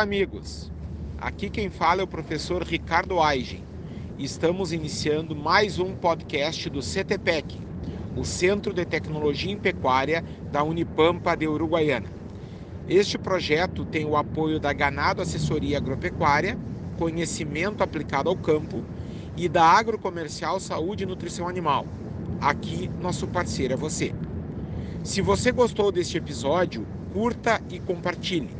Amigos. Aqui quem fala é o professor Ricardo Aigen. Estamos iniciando mais um podcast do CTPEC, o Centro de Tecnologia em Pecuária da Unipampa de Uruguaiana. Este projeto tem o apoio da Ganado Assessoria Agropecuária, Conhecimento Aplicado ao Campo e da Agrocomercial Saúde e Nutrição Animal. Aqui, nosso parceiro é você. Se você gostou deste episódio, curta e compartilhe.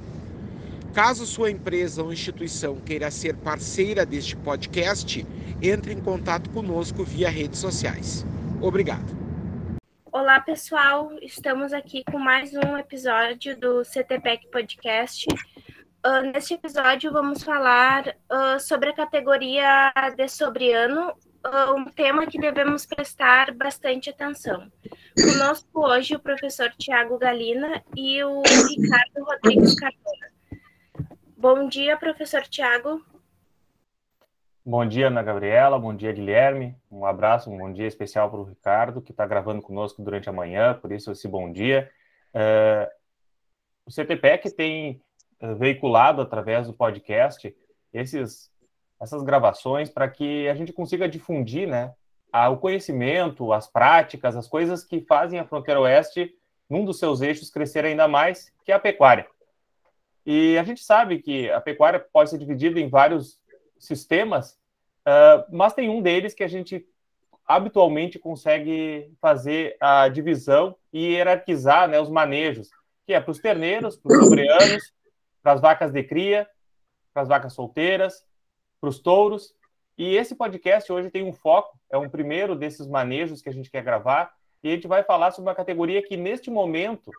Caso sua empresa ou instituição queira ser parceira deste podcast, entre em contato conosco via redes sociais. Obrigado. Olá, pessoal. Estamos aqui com mais um episódio do CTPEC Podcast. Uh, neste episódio, vamos falar uh, sobre a categoria de sobreano, uh, um tema que devemos prestar bastante atenção. Conosco hoje o professor Tiago Galina e o Ricardo Rodrigues Cardona. Bom dia, professor Tiago. Bom dia, Ana Gabriela. Bom dia, Guilherme. Um abraço, um bom dia especial para o Ricardo, que está gravando conosco durante a manhã, por isso esse bom dia. Uh, o CTPEC tem uh, veiculado através do podcast esses, essas gravações para que a gente consiga difundir né, a, o conhecimento, as práticas, as coisas que fazem a fronteira oeste, num dos seus eixos, crescer ainda mais, que é a pecuária. E a gente sabe que a pecuária pode ser dividida em vários sistemas, uh, mas tem um deles que a gente habitualmente consegue fazer a divisão e hierarquizar né, os manejos, que é para os terneiros, para os sobreanos, para as vacas de cria, para as vacas solteiras, para os touros. E esse podcast hoje tem um foco, é um primeiro desses manejos que a gente quer gravar, e a gente vai falar sobre uma categoria que, neste momento,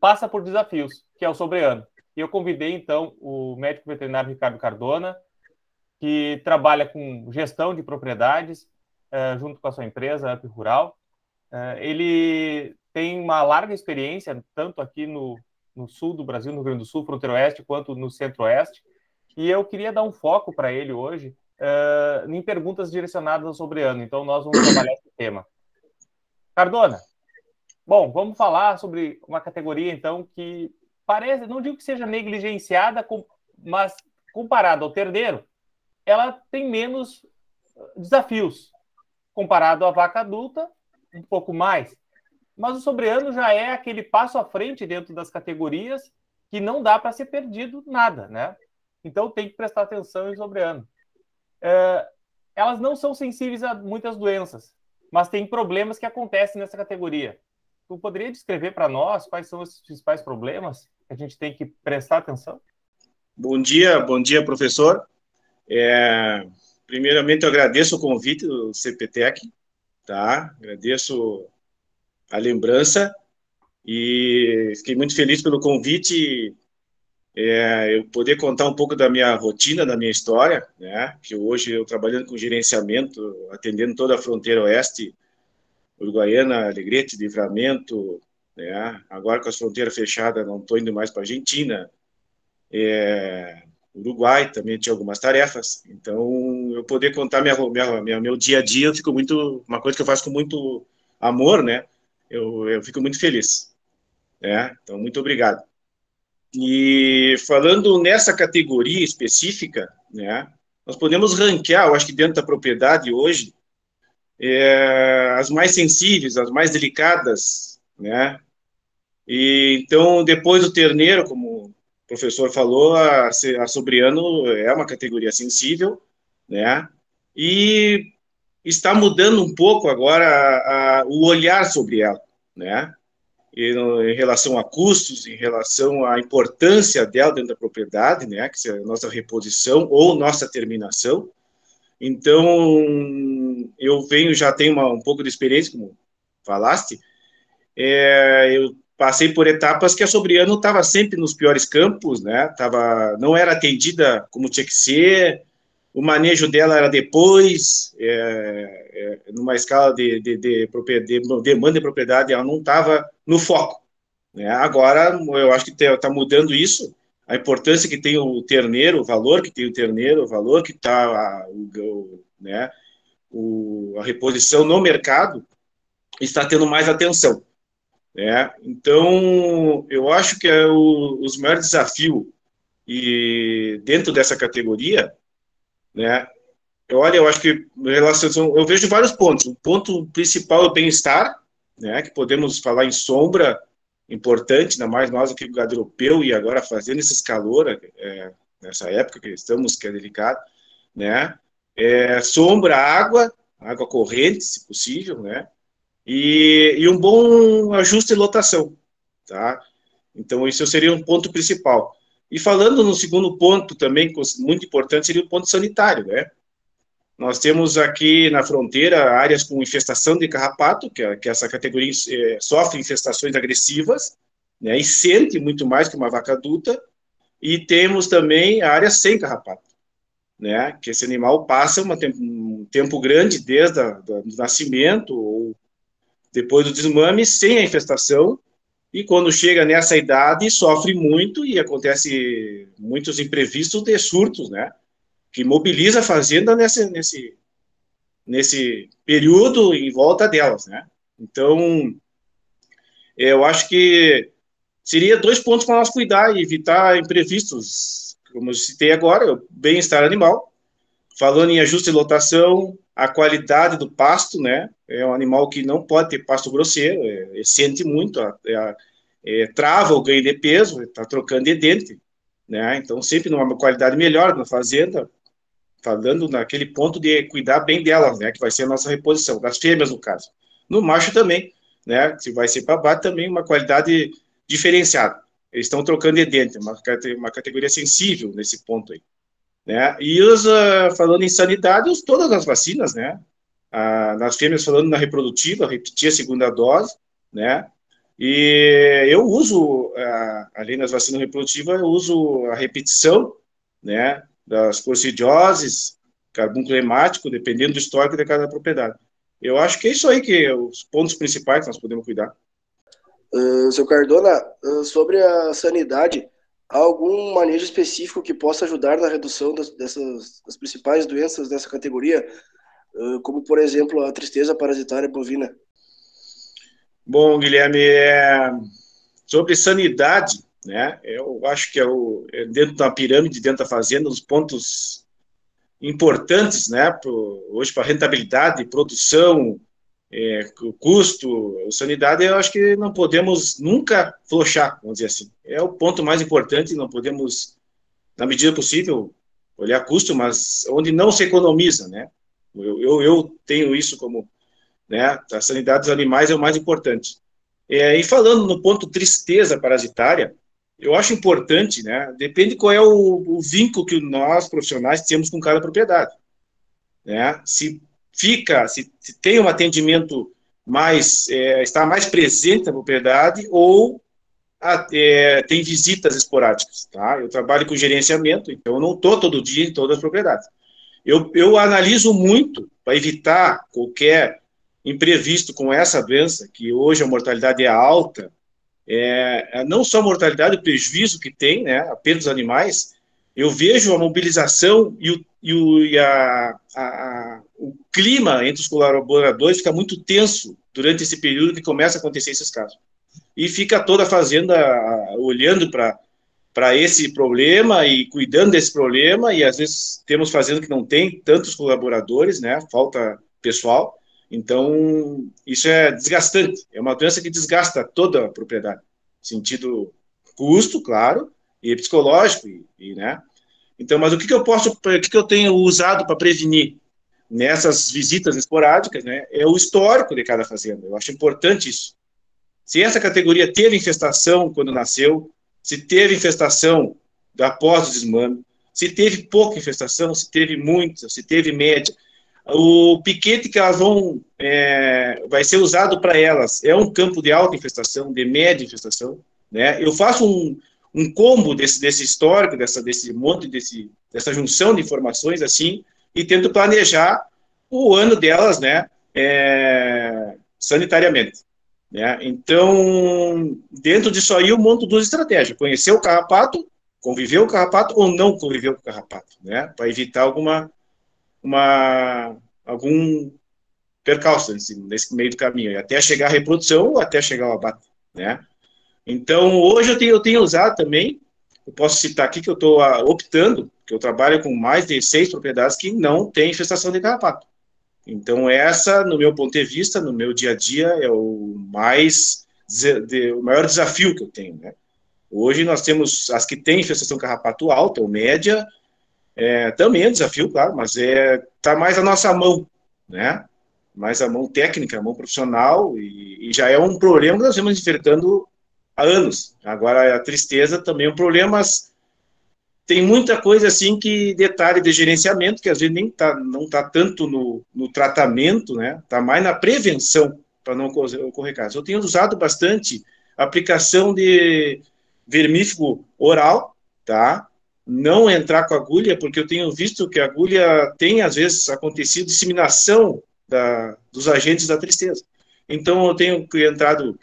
passa por desafios, que é o sobreano. E eu convidei, então, o médico veterinário Ricardo Cardona, que trabalha com gestão de propriedades, é, junto com a sua empresa, Up Rural. É, ele tem uma larga experiência, tanto aqui no, no sul do Brasil, no Rio Grande do Sul, fronteiro oeste, quanto no centro-oeste. E eu queria dar um foco para ele hoje em perguntas direcionadas ao sobreano. Então, nós vamos trabalhar esse tema. Cardona, Bom, vamos falar sobre uma categoria, então, que parece, não digo que seja negligenciada, mas comparado ao terneiro, ela tem menos desafios. Comparado à vaca adulta, um pouco mais. Mas o sobreano já é aquele passo à frente dentro das categorias que não dá para ser perdido nada, né? Então tem que prestar atenção em sobreano. É, elas não são sensíveis a muitas doenças, mas tem problemas que acontecem nessa categoria. Tu poderia descrever para nós quais são os principais problemas que a gente tem que prestar atenção? Bom dia, bom dia, professor. É, primeiramente, eu agradeço o convite do CPTEC, tá? Agradeço a lembrança e fiquei muito feliz pelo convite. É, eu poder contar um pouco da minha rotina, da minha história, né? Que hoje eu trabalhando com gerenciamento, atendendo toda a fronteira oeste Uruguaiana, Alegrete, Livramento, né? agora com as fronteiras fechadas, não estou indo mais para a Argentina, é, Uruguai também tinha algumas tarefas, então eu poder contar minha, minha, minha, meu dia a dia, eu fico muito, uma coisa que eu faço com muito amor, né, eu, eu fico muito feliz, né, então muito obrigado. E falando nessa categoria específica, né, nós podemos ranquear, eu acho que dentro da propriedade hoje, é, as mais sensíveis, as mais delicadas, né? E, então, depois do terneiro, como o professor falou, a, a sobriano é uma categoria sensível, né? E está mudando um pouco agora a, a, o olhar sobre ela, né? E, no, em relação a custos, em relação à importância dela dentro da propriedade, né? Que é a nossa reposição ou nossa terminação, então, eu venho, já tenho uma, um pouco de experiência, como falaste, é, eu passei por etapas que a Sobriano estava sempre nos piores campos, né? Tava, não era atendida como tinha que ser, o manejo dela era depois, é, é, numa escala de, de, de, de, demanda de propriedade, ela não estava no foco. Né? Agora, eu acho que está mudando isso, a importância que tem o terneiro, o valor que tem o terneiro, o valor que está né, o, a reposição no mercado, está tendo mais atenção. Né? Então, eu acho que é o, os maiores desafios E dentro dessa categoria, né, olha, eu acho que relação, eu vejo vários pontos. O ponto principal é o bem-estar, né, que podemos falar em sombra, importante, ainda mais nós aqui do gado europeu e agora fazendo esse calor é, nessa época que estamos, que é delicado, né, é, sombra, água, água corrente, se possível, né, e, e um bom ajuste de lotação, tá? Então, isso seria um ponto principal. E falando no segundo ponto também, muito importante, seria o ponto sanitário, né? Nós temos aqui na fronteira áreas com infestação de carrapato, que, é, que essa categoria é, sofre infestações agressivas, né, e sente muito mais que uma vaca adulta, e temos também áreas sem carrapato, né, que esse animal passa um tempo grande desde o nascimento ou depois do desmame sem a infestação, e quando chega nessa idade sofre muito e acontece muitos imprevistos de surtos, né? Que mobiliza a fazenda nesse, nesse, nesse período em volta delas, né? Então, eu acho que seria dois pontos para nós cuidar e evitar imprevistos, como eu citei agora, o bem-estar animal, falando em ajuste de lotação, a qualidade do pasto, né? É um animal que não pode ter pasto grosseiro, é, é sente muito, é, é, trava o ganho de peso, está trocando de dente, né? Então, sempre numa qualidade melhor na fazenda, falando tá naquele ponto de cuidar bem delas, né? Que vai ser a nossa reposição, das fêmeas, no caso. No macho também, né? Se vai ser para também uma qualidade diferenciada. Eles estão trocando de dente, uma, uma categoria sensível nesse ponto aí. Né? E os, uh, falando em sanidade, os, todas as vacinas, né? Uh, nas fêmeas, falando na reprodutiva, repetir a segunda dose, né? E eu uso, uh, além das vacinas reprodutivas, eu uso a repetição, né? Das coccidioses, carbúnculo hemático, dependendo do histórico de cada propriedade. Eu acho que é isso aí que é os pontos principais que nós podemos cuidar. Uh, seu Cardona, uh, sobre a sanidade, Há algum manejo específico que possa ajudar na redução das, dessas das principais doenças dessa categoria, como, por exemplo, a tristeza parasitária bovina? Bom, Guilherme, é... sobre sanidade, né, eu acho que é, o, é dentro da pirâmide, dentro da fazenda, os pontos importantes, né, pro, hoje para rentabilidade, produção, é, custo, a sanidade, eu acho que não podemos nunca flochar, vamos dizer assim. É o ponto mais importante, não podemos, na medida possível, olhar custo, mas onde não se economiza, né? Eu, eu, eu tenho isso como, né, a sanidade dos animais é o mais importante. É, e falando no ponto tristeza parasitária, eu acho importante, né, depende qual é o, o vínculo que nós, profissionais, temos com cada propriedade. Né? Se fica, se, se tem um atendimento mais, é, está mais presente na propriedade ou a, é, tem visitas esporádicas, tá? Eu trabalho com gerenciamento, então eu não estou todo dia em todas as propriedades. Eu, eu analiso muito para evitar qualquer imprevisto com essa doença, que hoje a mortalidade é alta, é, é não só a mortalidade, o prejuízo que tem, né, a perda dos animais, eu vejo a mobilização e o, e o, e a, a, o clima entre os colaboradores fica muito tenso durante esse período que começa a acontecer esses casos. E fica toda a fazenda olhando para esse problema e cuidando desse problema, e às vezes temos fazenda que não tem tantos colaboradores, né, falta pessoal, então isso é desgastante, é uma doença que desgasta toda a propriedade, sentido custo, claro, e psicológico, e, e né, então, mas o que, que eu posso, o que, que eu tenho usado para prevenir nessas visitas esporádicas, né, é o histórico de cada fazenda. Eu acho importante isso. Se essa categoria teve infestação quando nasceu, se teve infestação após o desmame, se teve pouca infestação, se teve muita, se teve média, o piquete que elas vão é, vai ser usado para elas é um campo de alta infestação, de média infestação, né? Eu faço um, um combo desse, desse histórico, dessa, desse monte, desse, dessa junção de informações, assim, e tento planejar o ano delas, né, é, sanitariamente. Né? Então, dentro disso aí, eu monto duas estratégias: conhecer o carrapato, conviver com o carrapato ou não conviver com o carrapato, né? Para evitar alguma uma, algum percalço nesse, nesse meio do caminho, até chegar à reprodução ou até chegar ao abate, né? Então, hoje eu tenho, eu tenho usado também eu posso citar aqui que eu estou ah, optando, que eu trabalho com mais de seis propriedades que não têm infestação de carrapato. Então, essa, no meu ponto de vista, no meu dia a dia, é o mais de, o maior desafio que eu tenho. Né? Hoje nós temos as que têm infestação carrapato alta ou média, é, também é um desafio, claro, mas é tá mais a nossa mão, né? Mais a mão técnica, a mão profissional, e, e já é um problema que nós estamos enfrentando há anos. Agora, a tristeza também é um problema, mas tem muita coisa assim que detalhe de gerenciamento que às vezes nem tá, não está tanto no, no tratamento, né? Está mais na prevenção para não ocorrer casos. Eu tenho usado bastante aplicação de vermífugo oral, tá? Não entrar com agulha, porque eu tenho visto que a agulha tem às vezes acontecido disseminação da, dos agentes da tristeza. Então eu tenho entrado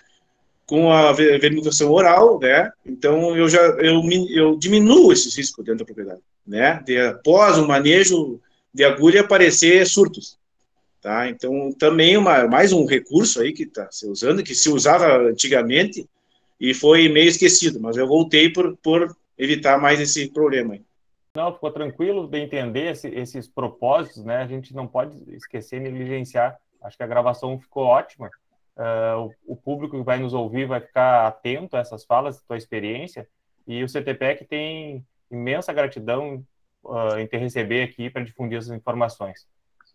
com a vermifugação oral, né? Então eu já eu, eu diminuo esses riscos dentro da propriedade, né? De, após o manejo de agulha aparecer surtos, tá? Então também uma, mais um recurso aí que está se usando, que se usava antigamente e foi meio esquecido, mas eu voltei por, por evitar mais esse problema aí. Não, ficou tranquilo de entender esse, esses propósitos, né? A gente não pode esquecer negligenciar. Acho que a gravação ficou ótima Uh, o, o, público que vai nos ouvir vai ficar atento a essas falas, a tua experiência, e o CTPEC tem imensa gratidão uh, em te receber aqui para difundir essas informações.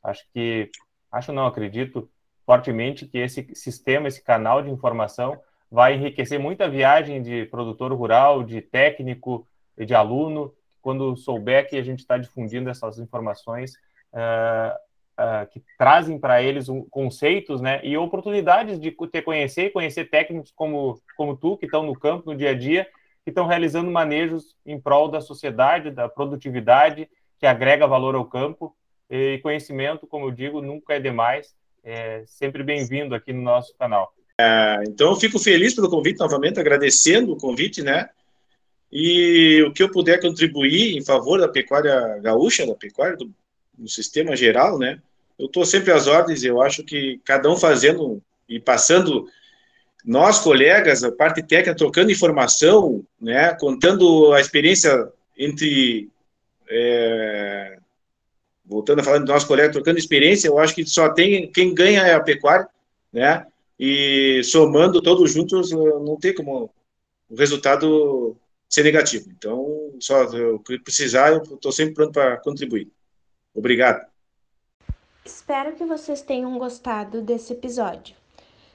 Acho que, acho não, acredito fortemente que esse sistema, esse canal de informação vai enriquecer muita viagem de produtor rural, de técnico e de aluno, quando souber que a gente está difundindo essas informações, uh, uh, que trazem para eles um, conceitos né, e oportunidades de ter conhecer conhecer técnicos como, como tu, que estão no campo, no dia a dia, que estão realizando manejos em prol da sociedade, da produtividade, que agrega valor ao campo. E conhecimento, como eu digo, nunca é demais. É sempre bem-vindo aqui no nosso canal. É, então, eu fico feliz pelo convite, novamente, agradecendo o convite, né? E o que eu puder contribuir em favor da pecuária gaúcha, da pecuária do, no sistema geral, né? Eu estou sempre às ordens, eu acho que cada um fazendo e passando, nós colegas, a parte técnica, trocando informação, né? Contando a experiência entre. É, voltando a falar de nós colegas, trocando experiência, eu acho que só tem quem ganha é a pecuária, né? E somando todos juntos, não tem como o resultado ser negativo. Então, só eu precisar, eu estou sempre pronto para contribuir. Obrigado. Espero que vocês tenham gostado desse episódio.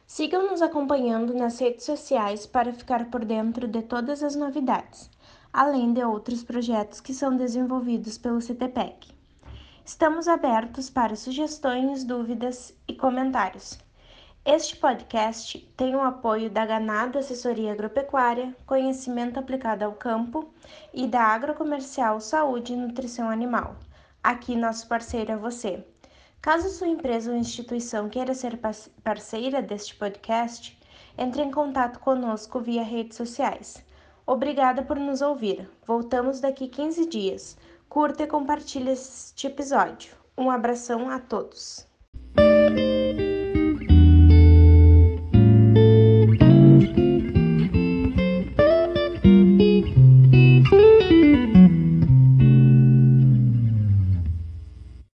Sigam nos acompanhando nas redes sociais para ficar por dentro de todas as novidades, além de outros projetos que são desenvolvidos pelo CTPEC. Estamos abertos para sugestões, dúvidas e comentários. Este podcast tem o apoio da Ganado Assessoria Agropecuária, Conhecimento Aplicado ao Campo e da Agrocomercial Saúde e Nutrição Animal. Aqui, nosso parceiro é você. Caso sua empresa ou instituição queira ser parceira deste podcast, entre em contato conosco via redes sociais. Obrigada por nos ouvir. Voltamos daqui 15 dias. Curta e compartilhe este episódio. Um abração a todos.